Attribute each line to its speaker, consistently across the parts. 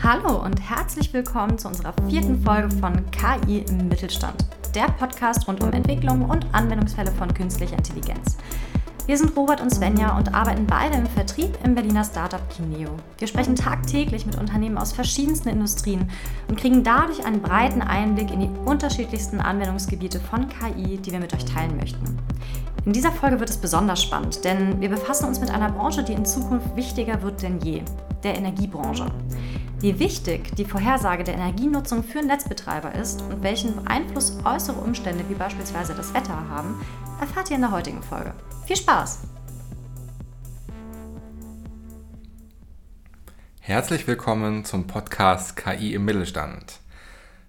Speaker 1: Hallo und herzlich willkommen zu unserer vierten Folge von KI im Mittelstand, der Podcast rund um Entwicklung und Anwendungsfälle von künstlicher Intelligenz. Wir sind Robert und Svenja und arbeiten beide im Vertrieb im Berliner Startup Kineo. Wir sprechen tagtäglich mit Unternehmen aus verschiedensten Industrien und kriegen dadurch einen breiten Einblick in die unterschiedlichsten Anwendungsgebiete von KI, die wir mit euch teilen möchten. In dieser Folge wird es besonders spannend, denn wir befassen uns mit einer Branche, die in Zukunft wichtiger wird denn je, der Energiebranche. Wie wichtig die Vorhersage der Energienutzung für Netzbetreiber ist und welchen Einfluss äußere Umstände wie beispielsweise das Wetter haben, erfahrt ihr in der heutigen Folge. Viel Spaß!
Speaker 2: Herzlich willkommen zum Podcast KI im Mittelstand.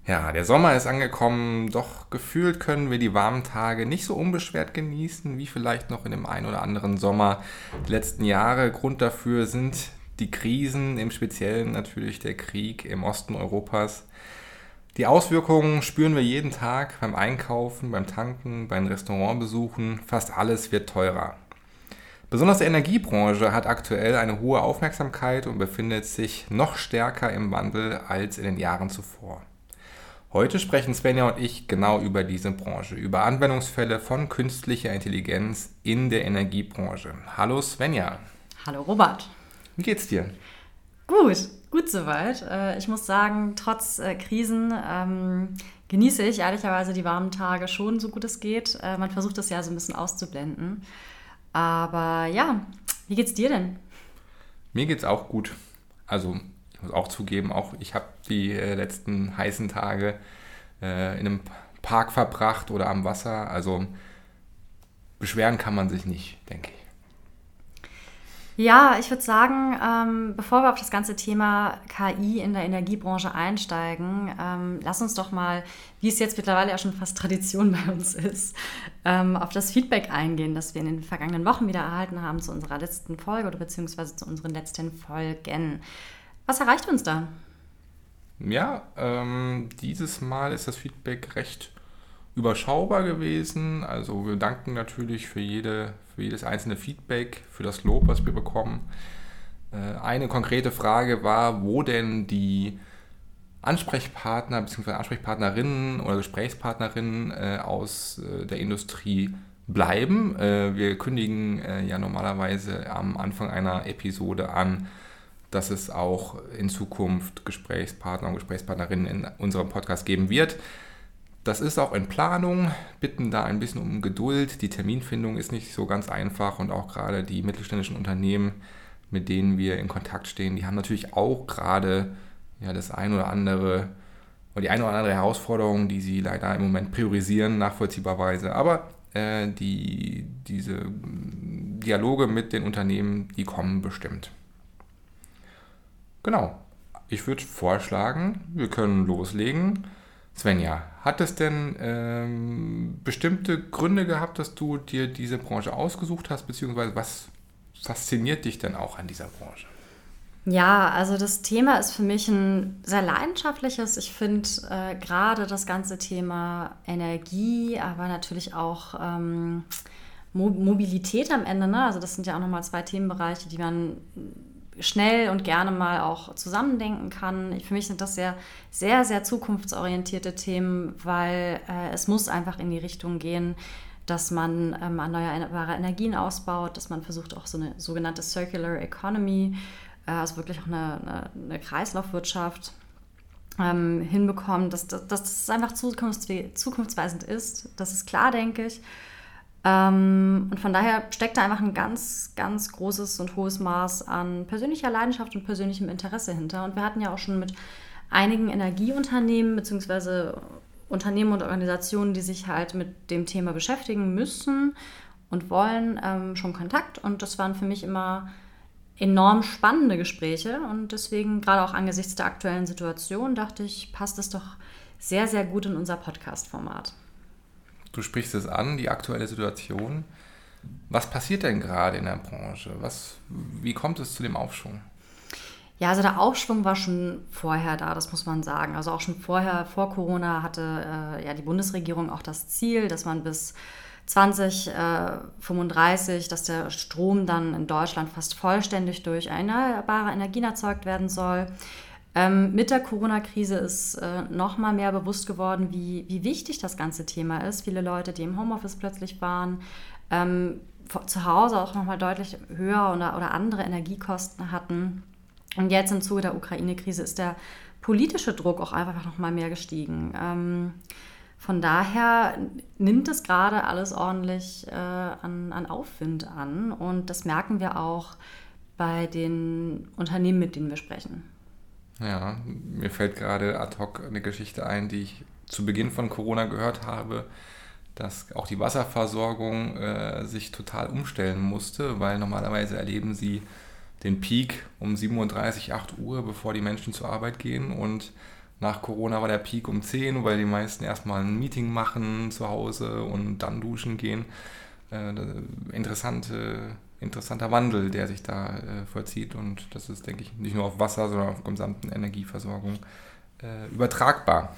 Speaker 2: Ja, der Sommer ist angekommen, doch gefühlt können wir die warmen Tage nicht so unbeschwert genießen wie vielleicht noch in dem einen oder anderen Sommer der letzten Jahre. Grund dafür sind die Krisen, im Speziellen natürlich der Krieg im Osten Europas. Die Auswirkungen spüren wir jeden Tag beim Einkaufen, beim Tanken, beim Restaurantbesuchen. Fast alles wird teurer. Besonders die Energiebranche hat aktuell eine hohe Aufmerksamkeit und befindet sich noch stärker im Wandel als in den Jahren zuvor. Heute sprechen Svenja und ich genau über diese Branche, über Anwendungsfälle von künstlicher Intelligenz in der Energiebranche. Hallo Svenja.
Speaker 1: Hallo Robert.
Speaker 2: Wie geht's dir?
Speaker 1: Gut, gut soweit. Äh, ich muss sagen, trotz äh, Krisen ähm, genieße ich ehrlicherweise die warmen Tage schon, so gut es geht. Äh, man versucht das ja so ein bisschen auszublenden. Aber ja, wie geht's dir denn?
Speaker 2: Mir geht's auch gut. Also, ich muss auch zugeben, auch ich habe die letzten heißen Tage in einem Park verbracht oder am Wasser. Also, beschweren kann man sich nicht, denke ich.
Speaker 1: Ja, ich würde sagen, ähm, bevor wir auf das ganze Thema KI in der Energiebranche einsteigen, ähm, lass uns doch mal, wie es jetzt mittlerweile ja schon fast Tradition bei uns ist, ähm, auf das Feedback eingehen, das wir in den vergangenen Wochen wieder erhalten haben zu unserer letzten Folge oder beziehungsweise zu unseren letzten Folgen. Was erreicht uns da?
Speaker 2: Ja, ähm, dieses Mal ist das Feedback recht überschaubar gewesen. Also wir danken natürlich für, jede, für jedes einzelne Feedback, für das Lob, was wir bekommen. Äh, eine konkrete Frage war, wo denn die Ansprechpartner bzw. Ansprechpartnerinnen oder Gesprächspartnerinnen äh, aus äh, der Industrie bleiben. wir kündigen ja normalerweise am Anfang einer Episode an, dass es auch in Zukunft Gesprächspartner und Gesprächspartnerinnen in unserem Podcast geben wird. Das ist auch in Planung, bitten da ein bisschen um Geduld. Die Terminfindung ist nicht so ganz einfach und auch gerade die mittelständischen Unternehmen, mit denen wir in Kontakt stehen, die haben natürlich auch gerade ja, das ein oder andere oder die eine oder andere Herausforderung, die sie leider im Moment priorisieren, nachvollziehbarweise. Aber äh, die, diese Dialoge mit den Unternehmen, die kommen bestimmt. Genau. Ich würde vorschlagen, wir können loslegen. Svenja, hat es denn ähm, bestimmte Gründe gehabt, dass du dir diese Branche ausgesucht hast, beziehungsweise was fasziniert dich denn auch an dieser Branche?
Speaker 1: Ja, also das Thema ist für mich ein sehr leidenschaftliches. Ich finde äh, gerade das ganze Thema Energie, aber natürlich auch ähm, Mo Mobilität am Ende. Ne? Also das sind ja auch nochmal zwei Themenbereiche, die man schnell und gerne mal auch zusammendenken kann. Für mich sind das sehr, sehr, sehr zukunftsorientierte Themen, weil äh, es muss einfach in die Richtung gehen, dass man ähm, erneuerbare Energien ausbaut, dass man versucht auch so eine sogenannte Circular Economy, äh, also wirklich auch eine, eine, eine Kreislaufwirtschaft ähm, hinbekommt, dass, dass, dass das einfach zukunftsweisend ist. Das ist klar, denke ich. Ähm, und von daher steckt da einfach ein ganz, ganz großes und hohes Maß an persönlicher Leidenschaft und persönlichem Interesse hinter. Und wir hatten ja auch schon mit einigen Energieunternehmen bzw. Unternehmen und Organisationen, die sich halt mit dem Thema beschäftigen müssen und wollen, ähm, schon Kontakt. Und das waren für mich immer enorm spannende Gespräche. Und deswegen, gerade auch angesichts der aktuellen Situation, dachte ich, passt es doch sehr, sehr gut in unser Podcast-Format.
Speaker 2: Du sprichst es an, die aktuelle Situation. Was passiert denn gerade in der Branche? Was, wie kommt es zu dem Aufschwung?
Speaker 1: Ja, also der Aufschwung war schon vorher da, das muss man sagen. Also auch schon vorher, vor Corona, hatte äh, ja die Bundesregierung auch das Ziel, dass man bis 2035, äh, dass der Strom dann in Deutschland fast vollständig durch erneuerbare Energien erzeugt werden soll. Ähm, mit der Corona-Krise ist äh, noch mal mehr bewusst geworden, wie, wie wichtig das ganze Thema ist. Viele Leute, die im Homeoffice plötzlich waren, ähm, zu Hause auch noch mal deutlich höher oder, oder andere Energiekosten hatten. Und jetzt im Zuge der Ukraine-Krise ist der politische Druck auch einfach noch mal mehr gestiegen. Ähm, von daher nimmt es gerade alles ordentlich äh, an, an Aufwind an und das merken wir auch bei den Unternehmen, mit denen wir sprechen.
Speaker 2: Ja, mir fällt gerade ad hoc eine Geschichte ein, die ich zu Beginn von Corona gehört habe, dass auch die Wasserversorgung äh, sich total umstellen musste, weil normalerweise erleben sie den Peak um 37, 8 Uhr, bevor die Menschen zur Arbeit gehen und nach Corona war der Peak um 10, weil die meisten erstmal ein Meeting machen zu Hause und dann duschen gehen. Äh, interessante interessanter Wandel, der sich da äh, vollzieht. Und das ist, denke ich, nicht nur auf Wasser, sondern auf gesamten Energieversorgung äh, übertragbar.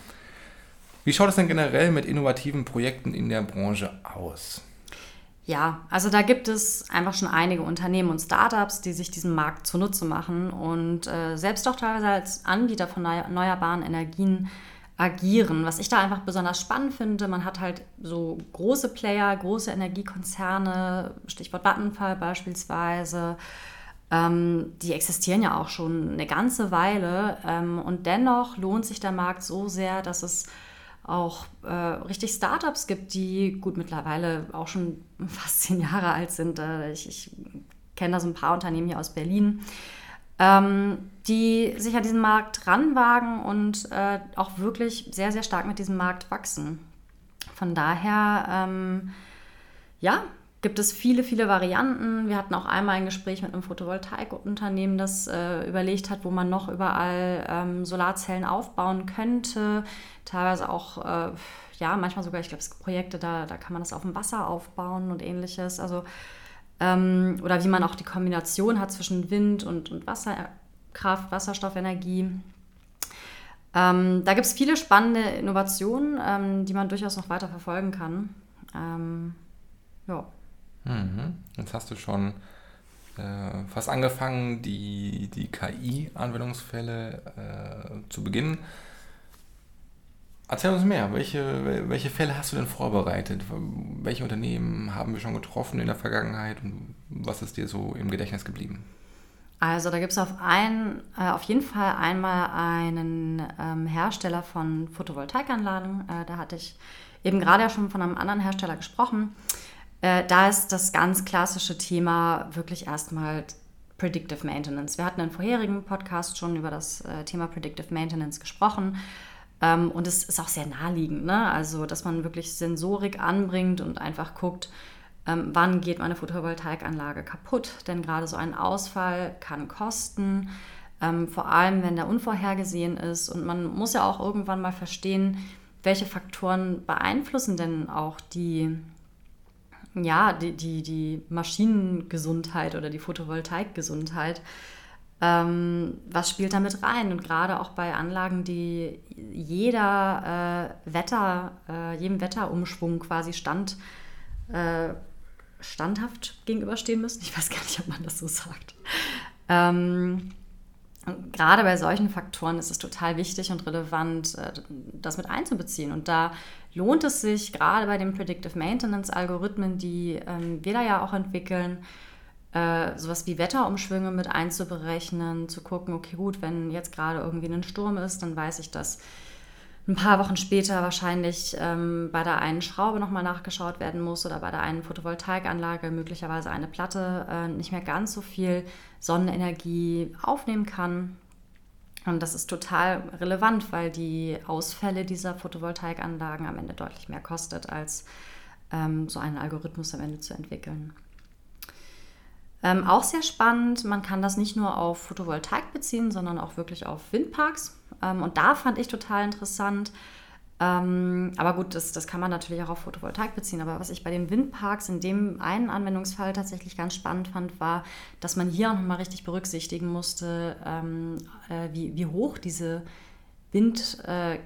Speaker 2: Wie schaut es denn generell mit innovativen Projekten in der Branche aus?
Speaker 1: Ja, also da gibt es einfach schon einige Unternehmen und Startups, die sich diesen Markt zunutze machen und äh, selbst auch teilweise als Anbieter von erneuerbaren Energien agieren. Was ich da einfach besonders spannend finde, man hat halt so große Player, große Energiekonzerne, Stichwort Vattenfall beispielsweise, ähm, die existieren ja auch schon eine ganze Weile ähm, und dennoch lohnt sich der Markt so sehr, dass es auch äh, richtig Startups gibt, die gut mittlerweile auch schon fast zehn Jahre alt sind. Äh, ich, ich kenne da so ein paar Unternehmen hier aus Berlin ähm, die sich an diesen Markt ranwagen und äh, auch wirklich sehr, sehr stark mit diesem Markt wachsen. Von daher, ähm, ja, gibt es viele, viele Varianten. Wir hatten auch einmal ein Gespräch mit einem Photovoltaikunternehmen, das äh, überlegt hat, wo man noch überall ähm, Solarzellen aufbauen könnte. Teilweise auch, äh, ja, manchmal sogar, ich glaube, es gibt Projekte, da, da kann man das auf dem Wasser aufbauen und ähnliches. Also ähm, oder wie man auch die Kombination hat zwischen Wind und, und Wasserkraft, Wasserstoffenergie. Ähm, da gibt es viele spannende Innovationen, ähm, die man durchaus noch weiter verfolgen kann. Ähm,
Speaker 2: ja. Mhm. Jetzt hast du schon äh, fast angefangen, die, die KI-Anwendungsfälle äh, zu beginnen. Erzähl uns mehr. Welche, welche Fälle hast du denn vorbereitet? Welche Unternehmen haben wir schon getroffen in der Vergangenheit und was ist dir so im Gedächtnis geblieben?
Speaker 1: Also da gibt es auf, äh, auf jeden Fall einmal einen ähm, Hersteller von Photovoltaikanlagen. Äh, da hatte ich eben gerade ja schon von einem anderen Hersteller gesprochen. Äh, da ist das ganz klassische Thema wirklich erstmal Predictive Maintenance. Wir hatten in vorherigen Podcast schon über das äh, Thema Predictive Maintenance gesprochen. Ähm, und es ist auch sehr naheliegend, ne? also dass man wirklich Sensorik anbringt und einfach guckt, ähm, wann geht meine Photovoltaikanlage kaputt. Denn gerade so ein Ausfall kann kosten, ähm, vor allem wenn der unvorhergesehen ist. Und man muss ja auch irgendwann mal verstehen, welche Faktoren beeinflussen denn auch die, ja, die, die, die Maschinengesundheit oder die Photovoltaikgesundheit. Ähm, was spielt damit rein? Und gerade auch bei Anlagen, die jeder äh, Wetter, äh, jedem Wetterumschwung quasi stand, äh, standhaft gegenüberstehen müssen. Ich weiß gar nicht, ob man das so sagt. Ähm, gerade bei solchen Faktoren ist es total wichtig und relevant, äh, das mit einzubeziehen. Und da lohnt es sich, gerade bei den Predictive Maintenance-Algorithmen, die ähm, wir da ja auch entwickeln, äh, sowas wie Wetterumschwünge mit einzuberechnen, zu gucken, okay, gut, wenn jetzt gerade irgendwie ein Sturm ist, dann weiß ich, dass ein paar Wochen später wahrscheinlich ähm, bei der einen Schraube nochmal nachgeschaut werden muss oder bei der einen Photovoltaikanlage möglicherweise eine Platte äh, nicht mehr ganz so viel Sonnenenergie aufnehmen kann. Und das ist total relevant, weil die Ausfälle dieser Photovoltaikanlagen am Ende deutlich mehr kostet, als ähm, so einen Algorithmus am Ende zu entwickeln. Ähm, auch sehr spannend, man kann das nicht nur auf Photovoltaik beziehen, sondern auch wirklich auf Windparks. Ähm, und da fand ich total interessant, ähm, aber gut, das, das kann man natürlich auch auf Photovoltaik beziehen. Aber was ich bei den Windparks in dem einen Anwendungsfall tatsächlich ganz spannend fand, war, dass man hier auch nochmal richtig berücksichtigen musste, ähm, äh, wie, wie hoch diese Wind, äh,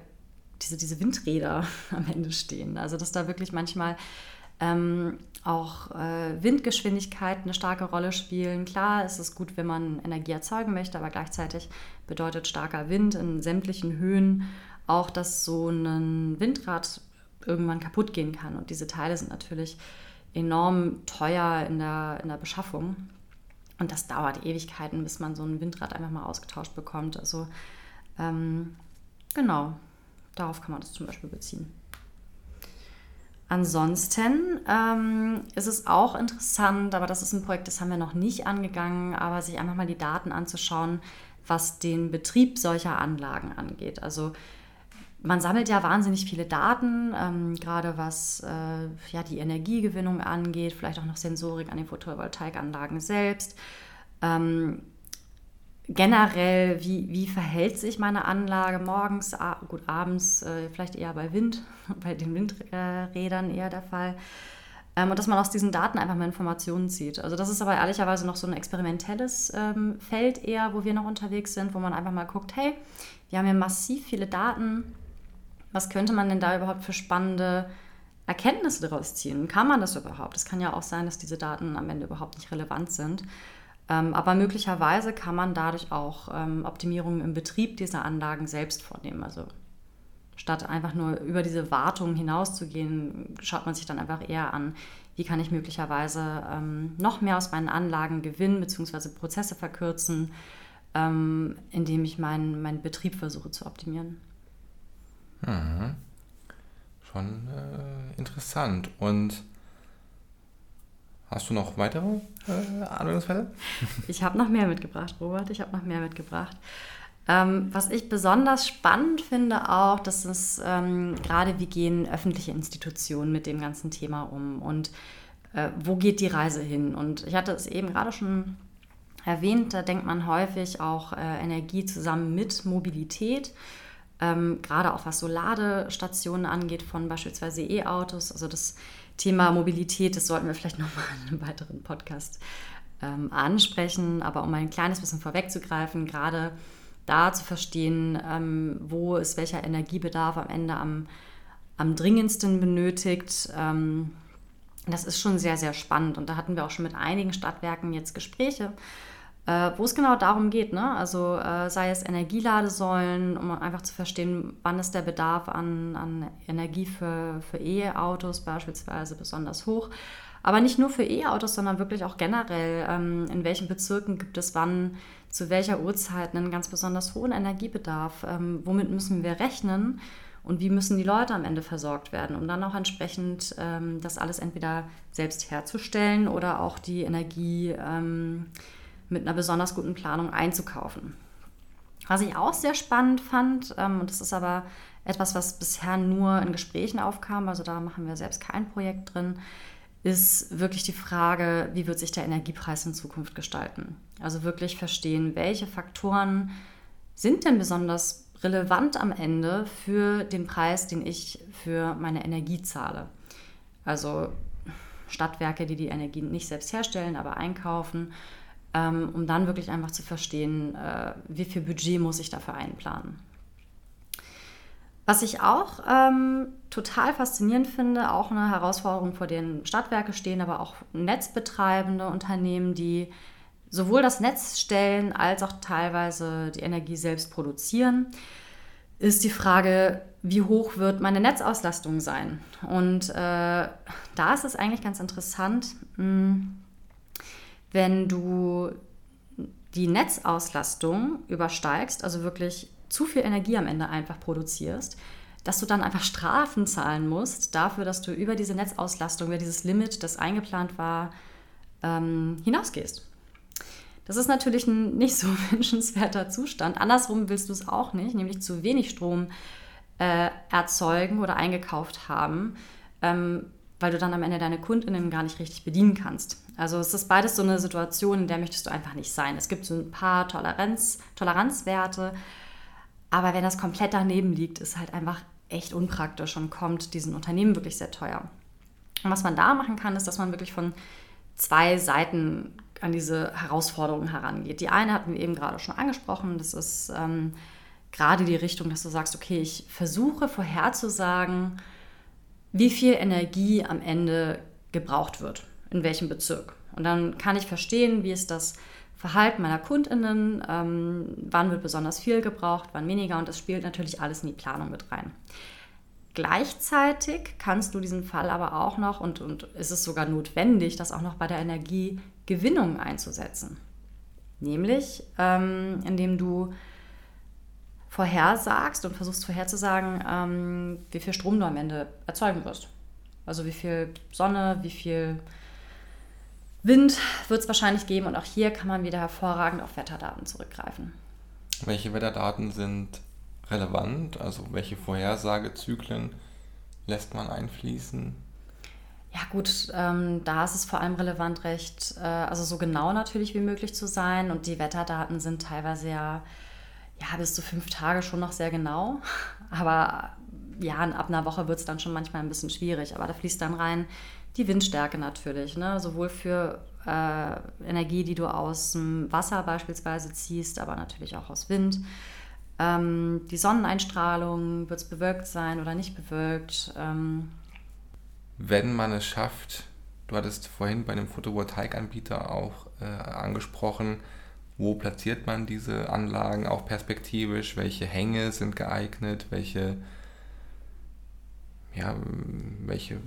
Speaker 1: diese, diese Windräder am Ende stehen. Also dass da wirklich manchmal ähm, auch äh, Windgeschwindigkeit eine starke Rolle spielen. Klar ist es gut, wenn man Energie erzeugen möchte, aber gleichzeitig bedeutet starker Wind in sämtlichen Höhen auch, dass so ein Windrad irgendwann kaputt gehen kann. Und diese Teile sind natürlich enorm teuer in der, in der Beschaffung. Und das dauert Ewigkeiten, bis man so ein Windrad einfach mal ausgetauscht bekommt. Also ähm, genau, darauf kann man das zum Beispiel beziehen. Ansonsten ähm, ist es auch interessant, aber das ist ein Projekt, das haben wir noch nicht angegangen, aber sich einfach mal die Daten anzuschauen, was den Betrieb solcher Anlagen angeht. Also man sammelt ja wahnsinnig viele Daten, ähm, gerade was äh, ja, die Energiegewinnung angeht, vielleicht auch noch Sensorik an den Photovoltaikanlagen selbst. Ähm, generell, wie, wie verhält sich meine Anlage morgens, gut, abends äh, vielleicht eher bei Wind, bei den Windrädern eher der Fall. Ähm, und dass man aus diesen Daten einfach mal Informationen zieht. Also das ist aber ehrlicherweise noch so ein experimentelles ähm, Feld eher, wo wir noch unterwegs sind, wo man einfach mal guckt, hey, wir haben hier massiv viele Daten. Was könnte man denn da überhaupt für spannende Erkenntnisse daraus ziehen? Kann man das überhaupt? Es kann ja auch sein, dass diese Daten am Ende überhaupt nicht relevant sind. Ähm, aber möglicherweise kann man dadurch auch ähm, Optimierungen im Betrieb dieser Anlagen selbst vornehmen. Also statt einfach nur über diese Wartung hinauszugehen, schaut man sich dann einfach eher an, wie kann ich möglicherweise ähm, noch mehr aus meinen Anlagen gewinnen bzw. Prozesse verkürzen, indem ich meinen, meinen Betrieb versuche zu optimieren.
Speaker 2: Mhm. Schon äh, interessant. Und Hast du noch weitere äh, Anwendungsfälle?
Speaker 1: Ich habe noch mehr mitgebracht, Robert. Ich habe noch mehr mitgebracht. Ähm, was ich besonders spannend finde auch, dass es ähm, gerade, wie gehen öffentliche Institutionen mit dem ganzen Thema um und äh, wo geht die Reise hin? Und ich hatte es eben gerade schon erwähnt, da denkt man häufig auch äh, Energie zusammen mit Mobilität. Ähm, gerade auch was so Ladestationen angeht von beispielsweise E-Autos. Also das Thema Mobilität, das sollten wir vielleicht nochmal in einem weiteren Podcast ähm, ansprechen. Aber um ein kleines bisschen vorwegzugreifen, gerade da zu verstehen, ähm, wo ist welcher Energiebedarf am Ende am, am dringendsten benötigt, ähm, das ist schon sehr, sehr spannend. Und da hatten wir auch schon mit einigen Stadtwerken jetzt Gespräche äh, wo es genau darum geht. Ne? Also äh, sei es Energieladesäulen, um einfach zu verstehen, wann ist der Bedarf an, an Energie für, für E-Autos beispielsweise besonders hoch. Aber nicht nur für E-Autos, sondern wirklich auch generell, ähm, in welchen Bezirken gibt es wann, zu welcher Uhrzeit einen ganz besonders hohen Energiebedarf. Ähm, womit müssen wir rechnen? und wie müssen die Leute am Ende versorgt werden, um dann auch entsprechend ähm, das alles entweder selbst herzustellen oder auch die Energie ähm, mit einer besonders guten Planung einzukaufen. Was ich auch sehr spannend fand, ähm, und das ist aber etwas, was bisher nur in Gesprächen aufkam, also da machen wir selbst kein Projekt drin, ist wirklich die Frage, wie wird sich der Energiepreis in Zukunft gestalten? Also wirklich verstehen, welche Faktoren sind denn besonders relevant am Ende für den Preis, den ich für meine Energie zahle. Also Stadtwerke, die die Energie nicht selbst herstellen, aber einkaufen ähm, um dann wirklich einfach zu verstehen, äh, wie viel Budget muss ich dafür einplanen. Was ich auch ähm, total faszinierend finde, auch eine Herausforderung, vor denen Stadtwerke stehen, aber auch netzbetreibende Unternehmen, die sowohl das Netz stellen als auch teilweise die Energie selbst produzieren, ist die Frage, wie hoch wird meine Netzauslastung sein? Und äh, da ist es eigentlich ganz interessant. Mh, hm, wenn du die Netzauslastung übersteigst, also wirklich zu viel Energie am Ende einfach produzierst, dass du dann einfach Strafen zahlen musst dafür, dass du über diese Netzauslastung, über dieses Limit, das eingeplant war, ähm, hinausgehst. Das ist natürlich ein nicht so wünschenswerter Zustand. Andersrum willst du es auch nicht, nämlich zu wenig Strom äh, erzeugen oder eingekauft haben, ähm, weil du dann am Ende deine Kundinnen gar nicht richtig bedienen kannst. Also es ist beides so eine Situation, in der möchtest du einfach nicht sein. Es gibt so ein paar Toleranz, Toleranzwerte, aber wenn das komplett daneben liegt, ist halt einfach echt unpraktisch und kommt diesen Unternehmen wirklich sehr teuer. Und was man da machen kann, ist, dass man wirklich von zwei Seiten an diese Herausforderungen herangeht. Die eine hatten wir eben gerade schon angesprochen, das ist ähm, gerade die Richtung, dass du sagst, okay, ich versuche vorherzusagen, wie viel Energie am Ende gebraucht wird, in welchem Bezirk. Und dann kann ich verstehen, wie ist das Verhalten meiner KundInnen, ähm, wann wird besonders viel gebraucht, wann weniger und das spielt natürlich alles in die Planung mit rein. Gleichzeitig kannst du diesen Fall aber auch noch, und, und ist es sogar notwendig, das auch noch bei der Energiegewinnung einzusetzen. Nämlich, ähm, indem du vorhersagst und versuchst vorherzusagen, ähm, wie viel Strom du am Ende erzeugen wirst. Also wie viel Sonne, wie viel Wind wird es wahrscheinlich geben und auch hier kann man wieder hervorragend auf Wetterdaten zurückgreifen.
Speaker 2: Welche Wetterdaten sind relevant? Also welche Vorhersagezyklen lässt man einfließen?
Speaker 1: Ja gut, ähm, da ist es vor allem relevant, recht, äh, also so genau natürlich wie möglich zu sein. Und die Wetterdaten sind teilweise ja, ja bis zu fünf Tage schon noch sehr genau. Aber ja, ab einer Woche wird es dann schon manchmal ein bisschen schwierig. Aber da fließt dann rein die Windstärke natürlich, ne? sowohl für äh, Energie, die du aus dem Wasser beispielsweise ziehst, aber natürlich auch aus Wind. Ähm, die Sonneneinstrahlung, wird es bewölkt sein oder nicht bewölkt? Ähm,
Speaker 2: Wenn man es schafft, du hattest vorhin bei einem Photovoltaikanbieter auch äh, angesprochen, wo platziert man diese Anlagen auch perspektivisch, welche Hänge sind geeignet, welche, ja, welche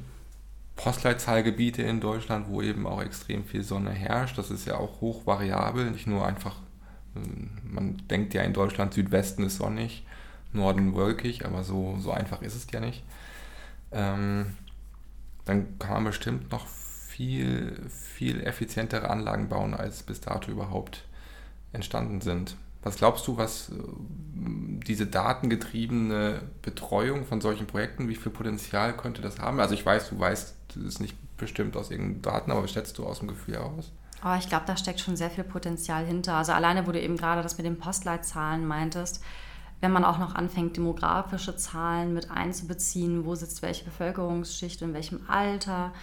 Speaker 2: Postleitzahlgebiete in Deutschland, wo eben auch extrem viel Sonne herrscht. Das ist ja auch hochvariabel, nicht nur einfach man denkt ja in Deutschland, Südwesten ist sonnig, Norden wolkig, aber so, so einfach ist es ja nicht. Ähm, dann kann man bestimmt noch viel, viel effizientere Anlagen bauen, als bis dato überhaupt entstanden sind. Was glaubst du, was äh, diese datengetriebene Betreuung von solchen Projekten, wie viel Potenzial könnte das haben? Also ich weiß, du weißt, ist nicht bestimmt aus irgendeinen Daten, aber was schätzt du aus dem Gefühl heraus?
Speaker 1: Oh, ich glaube, da steckt schon sehr viel Potenzial hinter. Also alleine, wo du eben gerade das mit den Postleitzahlen meintest, wenn man auch noch anfängt, demografische Zahlen mit einzubeziehen, wo sitzt welche Bevölkerungsschicht, in welchem Alter,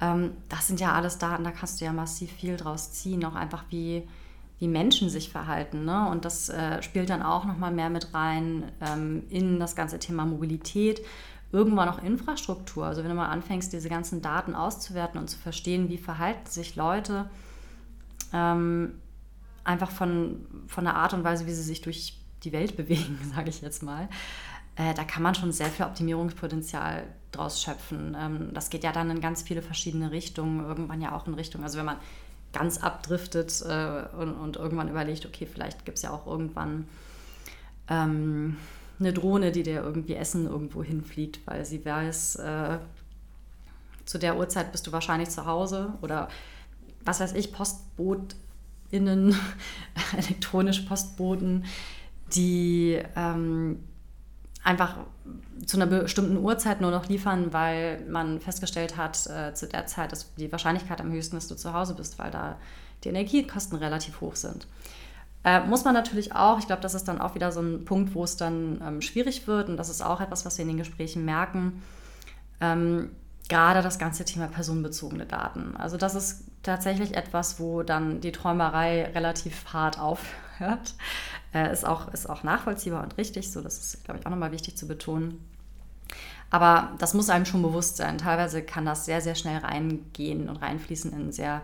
Speaker 1: ähm, das sind ja alles Daten, da kannst du ja massiv viel draus ziehen, auch einfach wie, wie Menschen sich verhalten. Ne? Und das äh, spielt dann auch nochmal mehr mit rein ähm, in das ganze Thema Mobilität irgendwann auch Infrastruktur. Also wenn du mal anfängst, diese ganzen Daten auszuwerten und zu verstehen, wie verhalten sich Leute ähm, einfach von, von der Art und Weise, wie sie sich durch die Welt bewegen, sage ich jetzt mal, äh, da kann man schon sehr viel Optimierungspotenzial draus schöpfen. Ähm, das geht ja dann in ganz viele verschiedene Richtungen, irgendwann ja auch in Richtung, also wenn man ganz abdriftet äh, und, und, irgendwann überlegt, okay, vielleicht gibt es ja auch irgendwann ähm, eine Drohne, die dir irgendwie Essen irgendwo hinfliegt, weil sie weiß, äh, zu der Uhrzeit bist du wahrscheinlich zu Hause oder was weiß ich, PostbotInnen, elektronische Postboten, die ähm, einfach zu einer bestimmten Uhrzeit nur noch liefern, weil man festgestellt hat, äh, zu der Zeit ist die Wahrscheinlichkeit am höchsten, dass du zu Hause bist, weil da die Energiekosten relativ hoch sind. Äh, muss man natürlich auch, ich glaube, das ist dann auch wieder so ein Punkt, wo es dann ähm, schwierig wird und das ist auch etwas, was wir in den Gesprächen merken. Ähm, gerade das ganze Thema personenbezogene Daten. Also das ist tatsächlich etwas, wo dann die Träumerei relativ hart aufhört. Äh, ist, auch, ist auch nachvollziehbar und richtig, so das ist, glaube ich, auch nochmal wichtig zu betonen. Aber das muss einem schon bewusst sein. Teilweise kann das sehr, sehr schnell reingehen und reinfließen in sehr,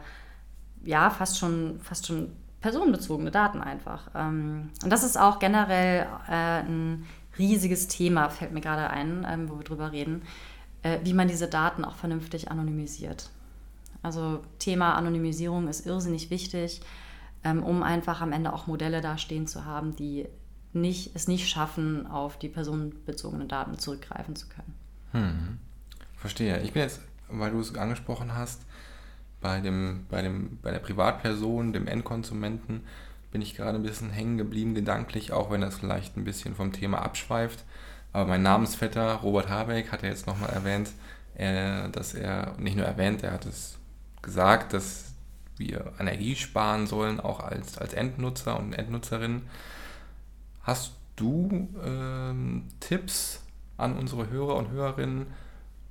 Speaker 1: ja, fast schon, fast schon personenbezogene Daten einfach. Ähm, und das ist auch generell äh, ein riesiges Thema, fällt mir gerade ein, ähm, wo wir drüber reden äh, wie man diese Daten auch vernünftig anonymisiert. Also Thema Anonymisierung ist irrsinnig wichtig, ähm, um einfach am Ende auch Modelle dastehen zu haben, die nicht, es nicht schaffen, auf die personenbezogenen Daten zurückgreifen zu können.
Speaker 2: Hm. Verstehe. Ich bin jetzt, weil du es angesprochen hast, bei, dem, bei, dem, bei der Privatperson, dem Endkonsumenten, bin ich gerade ein bisschen hängen geblieben, gedanklich, auch wenn das vielleicht ein bisschen vom Thema abschweift. Aber mein Namensvetter Robert Habeck hat ja jetzt nochmal erwähnt, äh, dass er, nicht nur erwähnt, er hat es gesagt, dass wir Energie sparen sollen, auch als, als Endnutzer und Endnutzerinnen. Hast du ähm, Tipps an unsere Hörer und Hörerinnen,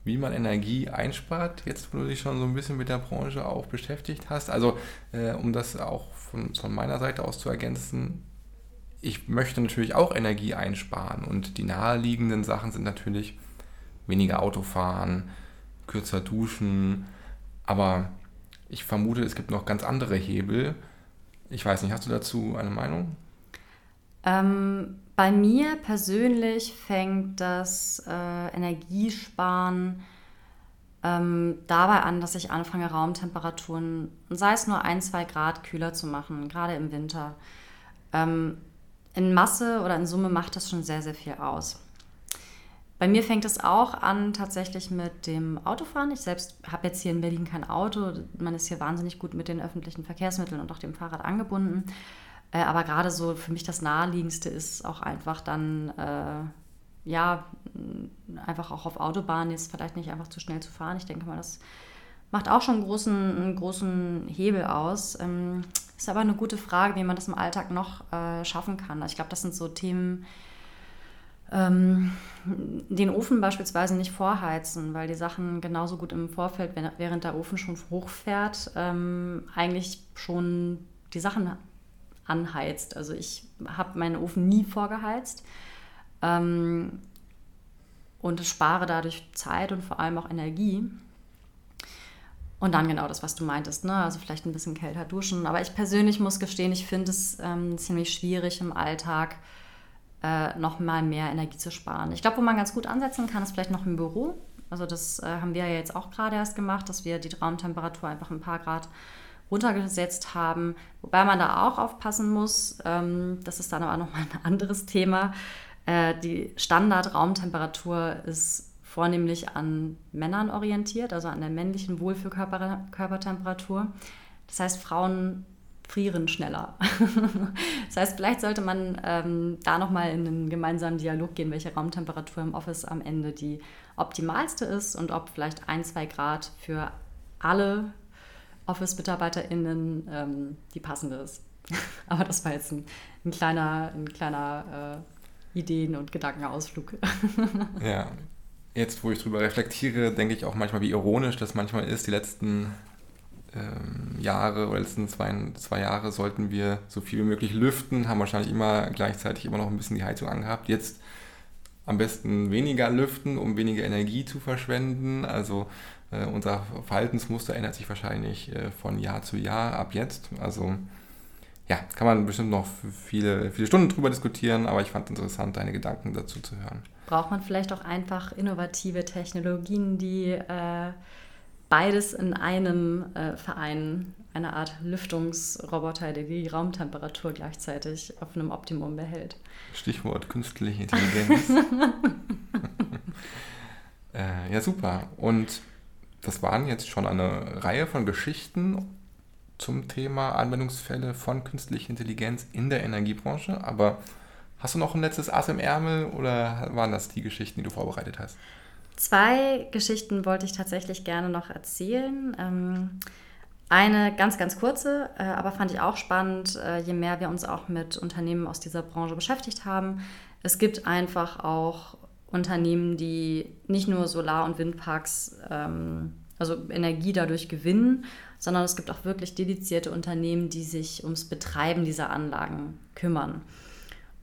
Speaker 2: wie man Energie einspart, jetzt wo du dich schon so ein bisschen mit der Branche auch beschäftigt hast? Also, äh, um das auch von, von meiner Seite aus zu ergänzen, ich möchte natürlich auch Energie einsparen und die naheliegenden Sachen sind natürlich weniger Autofahren, kürzer duschen, Aber ich vermute, es gibt noch ganz andere Hebel. Ich weiß nicht, hast du dazu eine Meinung?
Speaker 1: Ähm, bei mir persönlich fängt das äh, Energiesparen ähm, dabei an, dass ich anfange, Raumtemperaturen, sei es nur ein, zwei Grad kühler zu machen, gerade im Winter. Ähm, in Masse oder in Summe macht das schon sehr, sehr viel aus. Bei mir fängt es auch an tatsächlich mit dem Autofahren. Ich selbst habe jetzt hier in Berlin kein Auto. Man ist hier wahnsinnig gut mit den öffentlichen Verkehrsmitteln und auch dem Fahrrad angebunden. Äh, aber gerade so für mich das Naheliegendste ist auch einfach dann, äh, ja, einfach auch auf Autobahnen jetzt vielleicht nicht einfach zu schnell zu fahren. Ich denke mal, das macht auch schon einen großen, einen großen Hebel aus. Ähm, ist aber eine gute Frage, wie man das im Alltag noch äh, schaffen kann. Ich glaube, das sind so Themen, ähm, den Ofen beispielsweise nicht vorheizen, weil die Sachen genauso gut im Vorfeld, während der Ofen schon hochfährt, ähm, eigentlich schon die Sachen anheizt. Also ich habe meinen Ofen nie vorgeheizt ähm, und spare dadurch Zeit und vor allem auch Energie. Und dann genau das, was du meintest, ne? also vielleicht ein bisschen kälter duschen. Aber ich persönlich muss gestehen, ich finde es ähm, ziemlich schwierig im Alltag, äh, noch mal mehr Energie zu sparen. Ich glaube, wo man ganz gut ansetzen kann, ist vielleicht noch im Büro. Also das äh, haben wir ja jetzt auch gerade erst gemacht, dass wir die Raumtemperatur einfach ein paar Grad runtergesetzt haben. Wobei man da auch aufpassen muss, ähm, das ist dann aber nochmal ein anderes Thema. Äh, die Standardraumtemperatur ist vornehmlich an Männern orientiert, also an der männlichen Wohlfühlkörpertemperatur. Das heißt, Frauen frieren schneller. das heißt, vielleicht sollte man ähm, da nochmal in einen gemeinsamen Dialog gehen, welche Raumtemperatur im Office am Ende die optimalste ist und ob vielleicht ein, zwei Grad für alle Office-MitarbeiterInnen ähm, die passende ist. Aber das war jetzt ein, ein kleiner, ein kleiner äh, Ideen- und Gedankenausflug.
Speaker 2: ja, jetzt wo ich drüber reflektiere, denke ich auch manchmal, wie ironisch das manchmal ist, die letzten ähm, Jahre oder letzten zwei, zwei Jahre sollten wir so viel wie möglich lüften, haben wahrscheinlich immer gleichzeitig immer noch ein bisschen die Heizung angehabt. Jetzt am besten weniger lüften, um weniger Energie zu verschwenden. Also äh, unser Verhaltensmuster ändert sich wahrscheinlich äh, von Jahr zu Jahr ab jetzt. Also ja, kann man bestimmt noch viele, viele Stunden drüber diskutieren, aber ich fand es interessant, deine Gedanken dazu zu hören.
Speaker 1: Braucht man vielleicht auch einfach innovative Technologien, die äh, beides in einem äh, vereinen. Eine Art Lüftungsroboter, der die Raumtemperatur gleichzeitig auf einem Optimum behält.
Speaker 2: Stichwort künstliche Intelligenz. äh, ja, super. Und das waren jetzt schon eine Reihe von Geschichten zum Thema Anwendungsfälle von künstlicher Intelligenz in der Energiebranche. Aber hast du noch ein letztes Ass im Ärmel oder waren das die Geschichten, die du vorbereitet hast?
Speaker 1: Zwei Geschichten wollte ich tatsächlich gerne noch erzählen. Ähm, eine ganz, ganz kurze, äh, aber fand ich auch spannend, äh, je mehr wir uns auch mit Unternehmen aus dieser Branche beschäftigt haben. Es gibt einfach auch Unternehmen, die nicht nur Solar- und Windparks, ähm, also Energie dadurch gewinnen, sondern es gibt auch wirklich dedizierte Unternehmen, die sich ums Betreiben dieser Anlagen kümmern.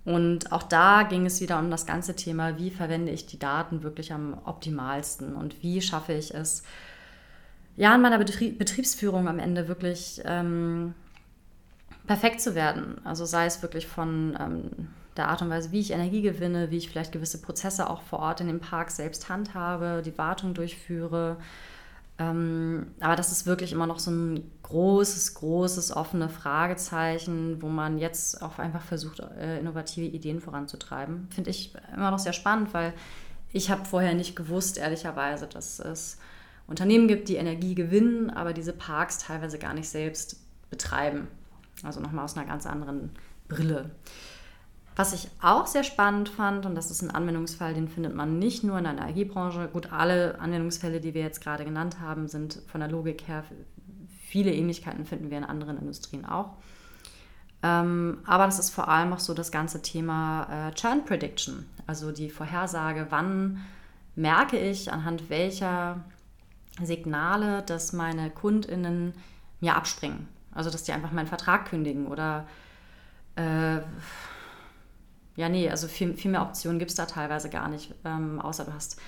Speaker 1: Und auch da ging es wieder um das ganze Thema, wie verwende ich die Daten wirklich am optimalsten und wie schaffe ich es, ja, in meiner Betrieb Betriebsführung am Ende wirklich ähm, perfekt zu werden. Also sei es wirklich von ähm, der Art und Weise, wie ich Energie gewinne, wie ich vielleicht gewisse Prozesse auch vor Ort in dem Park selbst handhabe, die Wartung durchführe, aber das ist wirklich immer noch so ein großes, großes offene Fragezeichen, wo man jetzt auch einfach versucht, äh, innovative Ideen voranzutreiben. Finde ich immer noch sehr spannend, weil ich habe vorher nicht gewusst, ehrlicherweise, dass es Unternehmen gibt, die Energie gewinnen, aber diese Parks teilweise gar nicht selbst betreiben. Also nochmal aus einer ganz anderen Brille. Was ich auch sehr spannend fand, und das ist ein Anwendungsfall, den findet man nicht nur in der Energiebranche. Gut, alle Anwendungsfälle, die wir jetzt gerade genannt haben, sind von der Logik her, viele Ähnlichkeiten finden wir in anderen Industrien auch. Ähm, aber das ist vor allem auch so das ganze Thema äh, Churn Prediction, also die Vorhersage, wann merke ich, anhand welcher Signale, dass meine KundInnen mir abspringen. Also, dass die einfach meinen Vertrag kündigen oder äh, ja, nee, also viel, viel mehr Optionen gibt es da teilweise gar nicht, ähm, außer du hast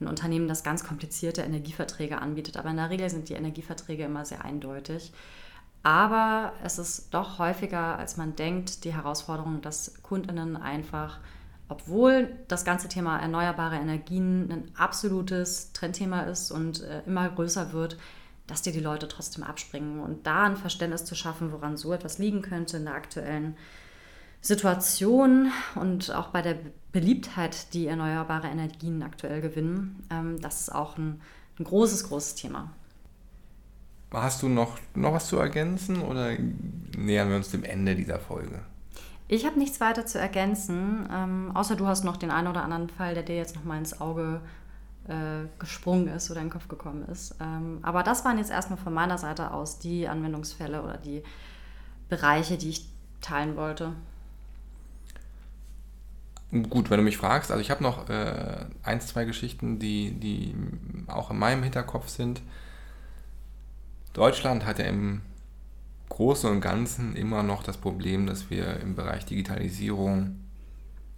Speaker 1: ein Unternehmen, das ganz komplizierte Energieverträge anbietet. Aber in der Regel sind die Energieverträge immer sehr eindeutig. Aber es ist doch häufiger, als man denkt, die Herausforderung, dass Kundinnen einfach, obwohl das ganze Thema erneuerbare Energien ein absolutes Trendthema ist und äh, immer größer wird, dass dir die Leute trotzdem abspringen. Und da ein Verständnis zu schaffen, woran so etwas liegen könnte in der aktuellen Situation und auch bei der Beliebtheit, die erneuerbare Energien aktuell gewinnen, ähm, das ist auch ein, ein großes, großes Thema.
Speaker 2: Hast du noch, noch was zu ergänzen oder nähern wir uns dem Ende dieser Folge?
Speaker 1: Ich habe nichts weiter zu ergänzen, ähm, außer du hast noch den einen oder anderen Fall, der dir jetzt noch mal ins Auge äh, gesprungen ist oder in den Kopf gekommen ist. Ähm, aber das waren jetzt erstmal von meiner Seite aus die Anwendungsfälle oder die Bereiche, die ich teilen wollte.
Speaker 2: Gut, wenn du mich fragst, also ich habe noch äh, ein, zwei Geschichten, die, die auch in meinem Hinterkopf sind. Deutschland hat ja im Großen und Ganzen immer noch das Problem, dass wir im Bereich Digitalisierung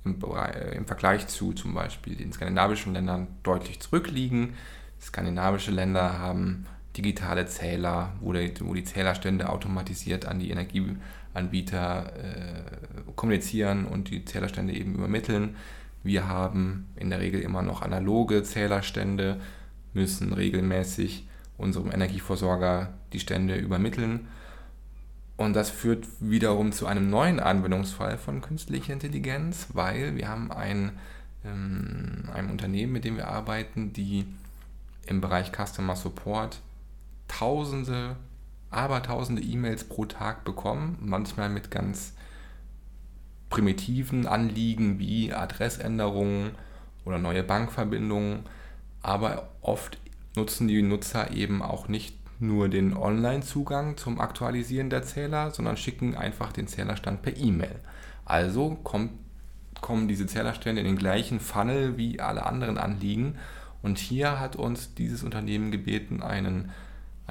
Speaker 2: im, Bereich, äh, im Vergleich zu zum Beispiel den skandinavischen Ländern deutlich zurückliegen. Skandinavische Länder haben digitale Zähler, wo die, wo die Zählerstände automatisiert an die Energieanbieter äh, kommunizieren und die Zählerstände eben übermitteln. Wir haben in der Regel immer noch analoge Zählerstände, müssen regelmäßig unserem Energieversorger die Stände übermitteln. Und das führt wiederum zu einem neuen Anwendungsfall von künstlicher Intelligenz, weil wir haben ein, ähm, ein Unternehmen, mit dem wir arbeiten, die im Bereich Customer Support tausende, aber tausende E-Mails pro Tag bekommen, manchmal mit ganz primitiven Anliegen wie Adressänderungen oder neue Bankverbindungen, aber oft nutzen die Nutzer eben auch nicht nur den Online-Zugang zum Aktualisieren der Zähler, sondern schicken einfach den Zählerstand per E-Mail. Also kommt, kommen diese Zählerstände in den gleichen Funnel wie alle anderen Anliegen. Und hier hat uns dieses Unternehmen gebeten, einen,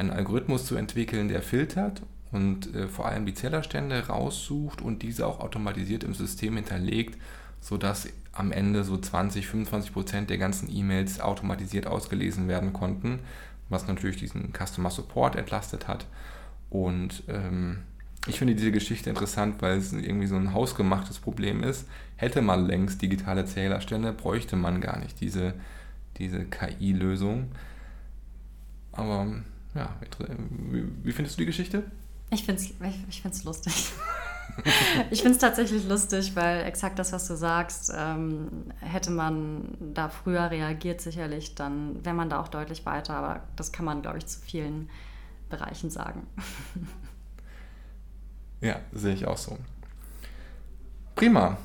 Speaker 2: einen Algorithmus zu entwickeln, der filtert und äh, vor allem die Zählerstände raussucht und diese auch automatisiert im System hinterlegt, sodass am Ende so 20, 25 Prozent der ganzen E-Mails automatisiert ausgelesen werden konnten, was natürlich diesen Customer Support entlastet hat. Und ähm, ich finde diese Geschichte interessant, weil es irgendwie so ein hausgemachtes Problem ist. Hätte man längst digitale Zählerstände, bräuchte man gar nicht diese, diese KI-Lösung. Aber ja, wie findest du die Geschichte?
Speaker 1: Ich finde es ich, ich lustig. ich finde es tatsächlich lustig, weil exakt das, was du sagst, ähm, hätte man da früher reagiert, sicherlich, dann wäre man da auch deutlich weiter. Aber das kann man, glaube ich, zu vielen Bereichen sagen.
Speaker 2: ja, sehe ich auch so. Prima.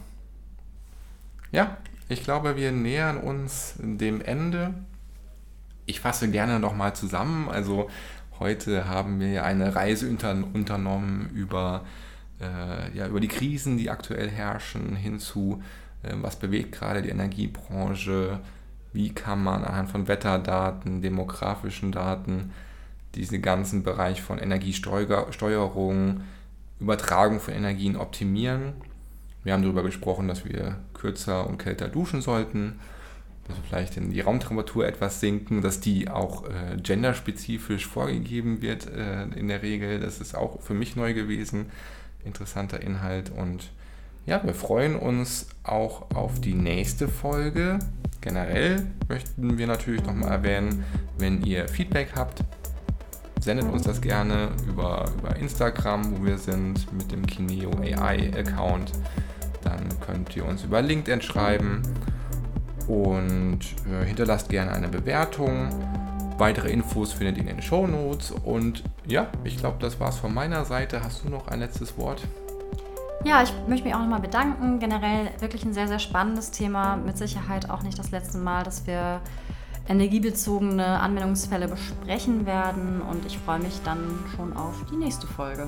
Speaker 2: Ja, ich glaube, wir nähern uns dem Ende. Ich fasse gerne nochmal zusammen. Also heute haben wir eine Reise unternommen über äh, ja, über die Krisen, die aktuell herrschen, hin zu, äh, was bewegt gerade die Energiebranche, wie kann man anhand von Wetterdaten, demografischen Daten, diesen ganzen Bereich von Energiesteuerung, Übertragung von Energien optimieren. Wir haben darüber gesprochen, dass wir kürzer und kälter duschen sollten, dass wir vielleicht in die Raumtemperatur etwas sinken, dass die auch äh, genderspezifisch vorgegeben wird äh, in der Regel. Das ist auch für mich neu gewesen interessanter Inhalt und ja, wir freuen uns auch auf die nächste Folge. Generell möchten wir natürlich nochmal erwähnen, wenn ihr Feedback habt, sendet uns das gerne über, über Instagram, wo wir sind, mit dem Kineo AI Account. Dann könnt ihr uns über LinkedIn schreiben und äh, hinterlasst gerne eine Bewertung. Weitere Infos findet ihr in den Show Notes. Und ja, ich glaube, das war's von meiner Seite. Hast du noch ein letztes Wort?
Speaker 1: Ja, ich möchte mich auch nochmal bedanken. Generell wirklich ein sehr, sehr spannendes Thema. Mit Sicherheit auch nicht das letzte Mal, dass wir energiebezogene Anwendungsfälle besprechen werden. Und ich freue mich dann schon auf die nächste Folge.